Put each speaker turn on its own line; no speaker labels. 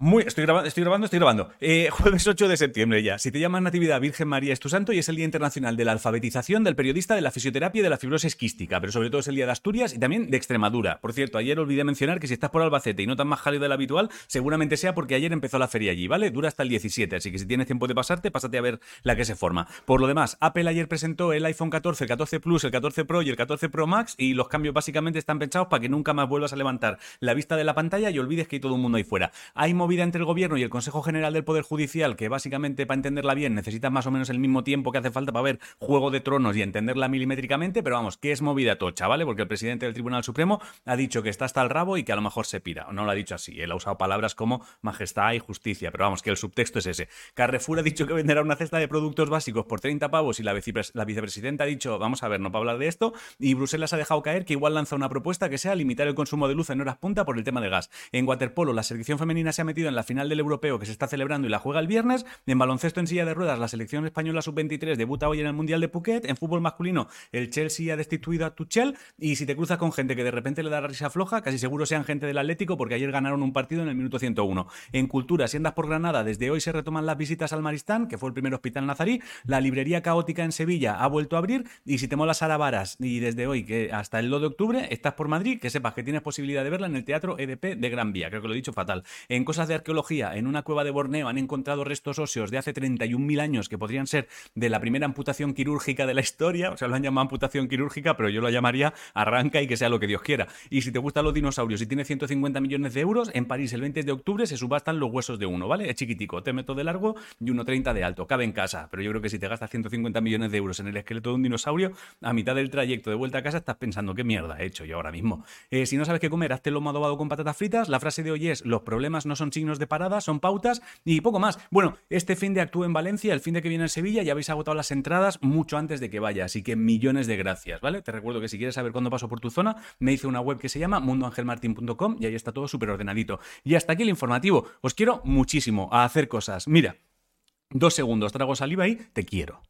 Muy, estoy grabando, estoy grabando, estoy grabando. Eh, jueves 8 de septiembre ya. Si te llamas Natividad Virgen María es tu santo y es el Día Internacional de la Alfabetización del Periodista de la Fisioterapia y de la Fibrosis Quística, pero sobre todo es el Día de Asturias y también de Extremadura. Por cierto, ayer olvidé mencionar que si estás por Albacete y no tan más cálido del habitual, seguramente sea porque ayer empezó la feria allí, ¿vale? Dura hasta el 17, así que si tienes tiempo de pasarte, pásate a ver la que se forma. Por lo demás, Apple ayer presentó el iPhone 14, el 14 Plus, el 14 Pro y el 14 Pro Max y los cambios básicamente están pensados para que nunca más vuelvas a levantar la vista de la pantalla y olvides que hay todo un mundo ahí fuera. Hay movida entre el gobierno y el Consejo General del Poder Judicial, que básicamente para entenderla bien necesita más o menos el mismo tiempo que hace falta para ver Juego de Tronos y entenderla milimétricamente, pero vamos, que es movida tocha, ¿vale? Porque el presidente del Tribunal Supremo ha dicho que está hasta el rabo y que a lo mejor se pira. No lo ha dicho así, él ha usado palabras como majestad y justicia, pero vamos, que el subtexto es ese. Carrefour ha dicho que venderá una cesta de productos básicos por 30 pavos y la, la vicepresidenta ha dicho, vamos a ver, no para hablar de esto, y Bruselas ha dejado caer que igual lanza una propuesta que sea limitar el consumo de luz en horas punta por el tema de gas. En waterpolo, la selección femenina se ha metido en la final del europeo que se está celebrando y la juega el viernes. En baloncesto en silla de ruedas, la selección española sub-23 debuta hoy en el Mundial de Phuket. En fútbol masculino, el Chelsea ha destituido a Tuchel. Y si te cruzas con gente que de repente le da la risa floja, casi seguro sean gente del Atlético porque ayer ganaron un partido en el minuto 101. En cultura, si andas por Granada, desde hoy se retoman las visitas al Maristán, que fue el primer hospital nazarí. La librería caótica en Sevilla ha vuelto a abrir. Y si te mola Sara Varas y desde hoy que hasta el 2 de octubre estás por Madrid, que sepas que tienes posibilidad de verla en el Teatro EDP de Gran Vía. Creo que lo he dicho fatal. En cosas de arqueología, en una cueva de Borneo han encontrado restos óseos de hace 31.000 años que podrían ser de la primera amputación quirúrgica de la historia, o sea, lo han llamado amputación quirúrgica, pero yo lo llamaría arranca y que sea lo que Dios quiera. Y si te gustan los dinosaurios y tiene 150 millones de euros, en París el 20 de octubre se subastan los huesos de uno, ¿vale? Es chiquitico, te meto de largo y 1,30 de alto, cabe en casa, pero yo creo que si te gastas 150 millones de euros en el esqueleto de un dinosaurio, a mitad del trayecto de vuelta a casa estás pensando qué mierda he hecho yo ahora mismo. Eh, si no sabes qué comer, hazte lomo adobado con patatas fritas. La frase de hoy es, los problemas no son signos de parada, son pautas y poco más. Bueno, este fin de actúo en Valencia, el fin de que viene en Sevilla, ya habéis agotado las entradas mucho antes de que vaya, así que millones de gracias, ¿vale? Te recuerdo que si quieres saber cuándo paso por tu zona, me hice una web que se llama mundoangelmartin.com y ahí está todo súper ordenadito. Y hasta aquí el informativo. Os quiero muchísimo a hacer cosas. Mira, dos segundos, trago saliva y te quiero.